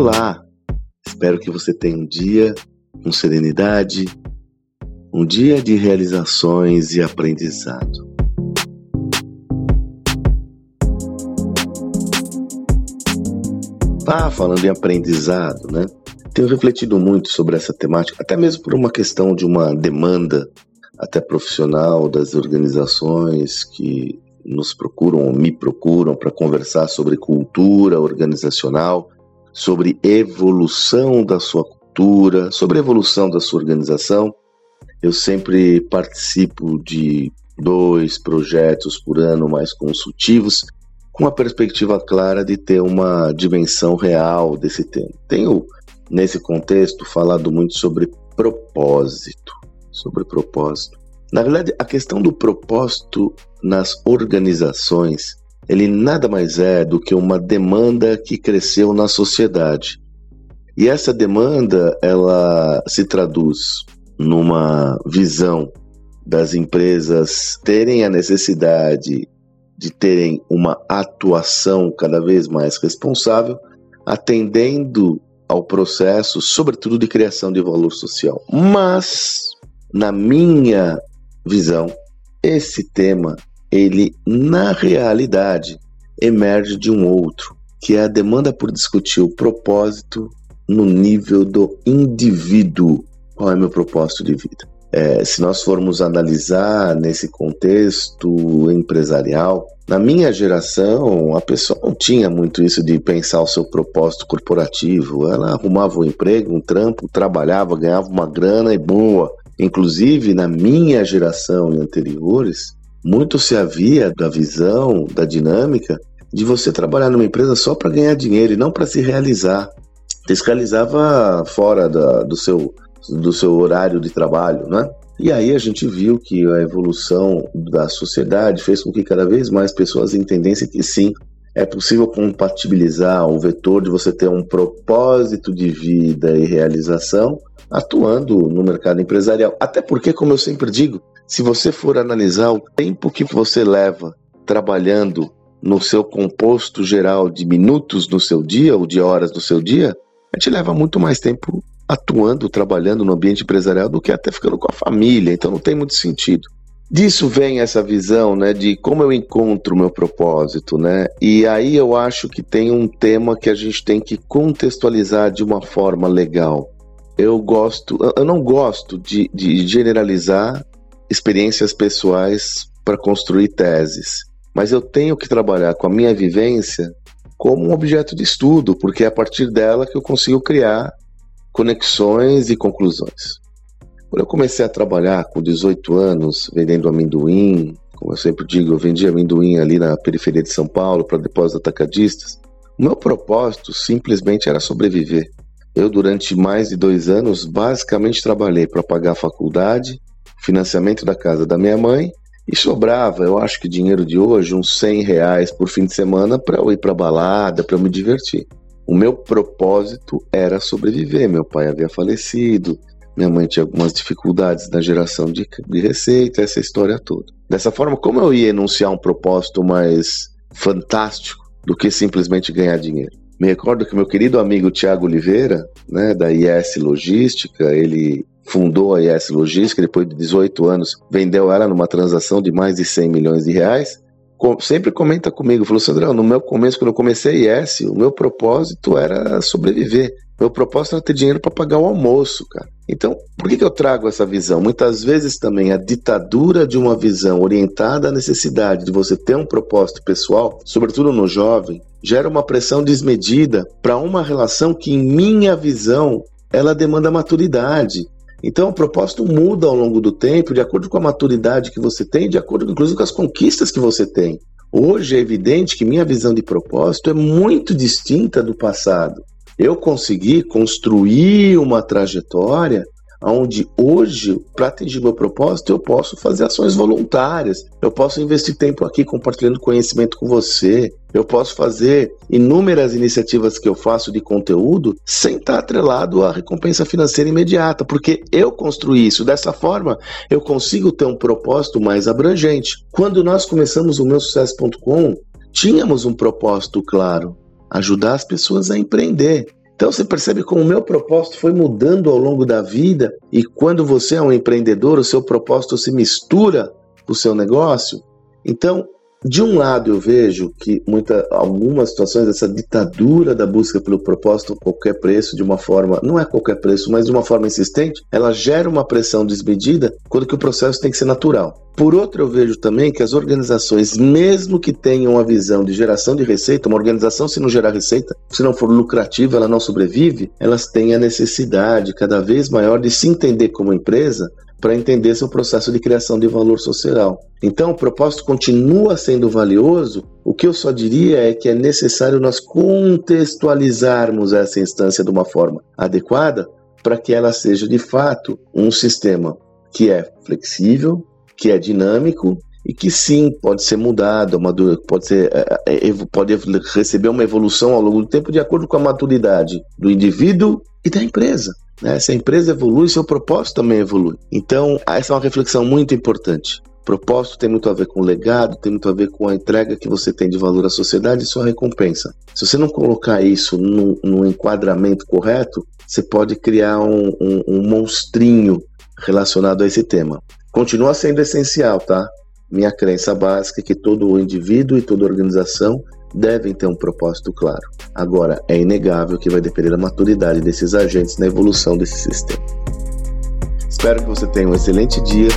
Olá! Espero que você tenha um dia com serenidade, um dia de realizações e aprendizado. Ah, falando em aprendizado, né? Tenho refletido muito sobre essa temática, até mesmo por uma questão de uma demanda até profissional das organizações que nos procuram ou me procuram para conversar sobre cultura organizacional, sobre evolução da sua cultura, sobre evolução da sua organização. Eu sempre participo de dois projetos por ano mais consultivos, com a perspectiva clara de ter uma dimensão real desse tema. Tenho, nesse contexto, falado muito sobre propósito. Sobre propósito. Na verdade, a questão do propósito nas organizações, ele nada mais é do que uma demanda que cresceu na sociedade. E essa demanda, ela se traduz numa visão das empresas terem a necessidade de terem uma atuação cada vez mais responsável, atendendo ao processo, sobretudo de criação de valor social. Mas, na minha visão, esse tema, ele na realidade emerge de um outro, que é a demanda por discutir o propósito no nível do indivíduo. Qual é meu propósito de vida? É, se nós formos analisar nesse contexto empresarial, na minha geração, a pessoa não tinha muito isso de pensar o seu propósito corporativo. Ela arrumava um emprego, um trampo, trabalhava, ganhava uma grana e boa. Inclusive, na minha geração e anteriores, muito se havia da visão, da dinâmica de você trabalhar numa empresa só para ganhar dinheiro e não para se realizar. Realizava fora da, do, seu, do seu horário de trabalho, né? E aí a gente viu que a evolução da sociedade fez com que cada vez mais pessoas entendessem que sim, é possível compatibilizar o vetor de você ter um propósito de vida e realização atuando no mercado empresarial. Até porque, como eu sempre digo, se você for analisar o tempo que você leva trabalhando no seu composto geral de minutos no seu dia ou de horas do seu dia, a gente leva muito mais tempo atuando, trabalhando no ambiente empresarial do que até ficando com a família, então não tem muito sentido. Disso vem essa visão, né, de como eu encontro o meu propósito, né? E aí eu acho que tem um tema que a gente tem que contextualizar de uma forma legal eu gosto, eu não gosto de, de generalizar experiências pessoais para construir teses, mas eu tenho que trabalhar com a minha vivência como um objeto de estudo, porque é a partir dela que eu consigo criar conexões e conclusões. Quando eu comecei a trabalhar com 18 anos, vendendo amendoim, como eu sempre digo, eu vendia amendoim ali na periferia de São Paulo para depósitos atacadistas. O meu propósito simplesmente era sobreviver. Eu, durante mais de dois anos, basicamente trabalhei para pagar a faculdade, financiamento da casa da minha mãe, e sobrava, eu acho que dinheiro de hoje, uns 100 reais por fim de semana para eu ir para balada, para eu me divertir. O meu propósito era sobreviver. Meu pai havia falecido, minha mãe tinha algumas dificuldades na geração de, de receita, essa história toda. Dessa forma, como eu ia enunciar um propósito mais fantástico do que simplesmente ganhar dinheiro? Me recordo que meu querido amigo Tiago Oliveira, né, da IS Logística, ele fundou a IS Logística, depois de 18 anos, vendeu ela numa transação de mais de 100 milhões de reais. Sempre comenta comigo, falou, Sandrão, no meu começo, quando eu comecei a IS, o meu propósito era sobreviver. Meu propósito era ter dinheiro para pagar o almoço, cara. Então, por que, que eu trago essa visão? Muitas vezes também a ditadura de uma visão orientada à necessidade de você ter um propósito pessoal, sobretudo no jovem, gera uma pressão desmedida para uma relação que, em minha visão, ela demanda maturidade. Então, o propósito muda ao longo do tempo, de acordo com a maturidade que você tem, de acordo, inclusive, com as conquistas que você tem. Hoje é evidente que minha visão de propósito é muito distinta do passado eu consegui construir uma trajetória onde hoje, para atingir meu propósito, eu posso fazer ações voluntárias, eu posso investir tempo aqui compartilhando conhecimento com você, eu posso fazer inúmeras iniciativas que eu faço de conteúdo sem estar atrelado à recompensa financeira imediata, porque eu construí isso. Dessa forma, eu consigo ter um propósito mais abrangente. Quando nós começamos o meu sucesso.com, tínhamos um propósito claro ajudar as pessoas a empreender. Então você percebe como o meu propósito foi mudando ao longo da vida e quando você é um empreendedor, o seu propósito se mistura com o seu negócio. Então, de um lado, eu vejo que muita, algumas situações, essa ditadura da busca pelo propósito a qualquer preço, de uma forma, não é qualquer preço, mas de uma forma insistente, ela gera uma pressão desmedida quando que o processo tem que ser natural. Por outro, eu vejo também que as organizações, mesmo que tenham a visão de geração de receita, uma organização, se não gerar receita, se não for lucrativa, ela não sobrevive, elas têm a necessidade cada vez maior de se entender como empresa para entender seu processo de criação de valor social. Então, o propósito continua sendo valioso. O que eu só diria é que é necessário nós contextualizarmos essa instância de uma forma adequada para que ela seja de fato um sistema que é flexível, que é dinâmico e que sim pode ser mudado, pode, ser, é, é, é, pode receber uma evolução ao longo do tempo de acordo com a maturidade do indivíduo e da empresa. Né? Se a empresa evolui, seu propósito também evolui. Então, essa é uma reflexão muito importante. Propósito tem muito a ver com o legado, tem muito a ver com a entrega que você tem de valor à sociedade e sua recompensa. Se você não colocar isso no, no enquadramento correto, você pode criar um, um, um monstrinho relacionado a esse tema. Continua sendo essencial, tá? Minha crença básica é que todo indivíduo e toda organização devem ter um propósito claro. Agora, é inegável que vai depender da maturidade desses agentes na evolução desse sistema. Espero que você tenha um excelente dia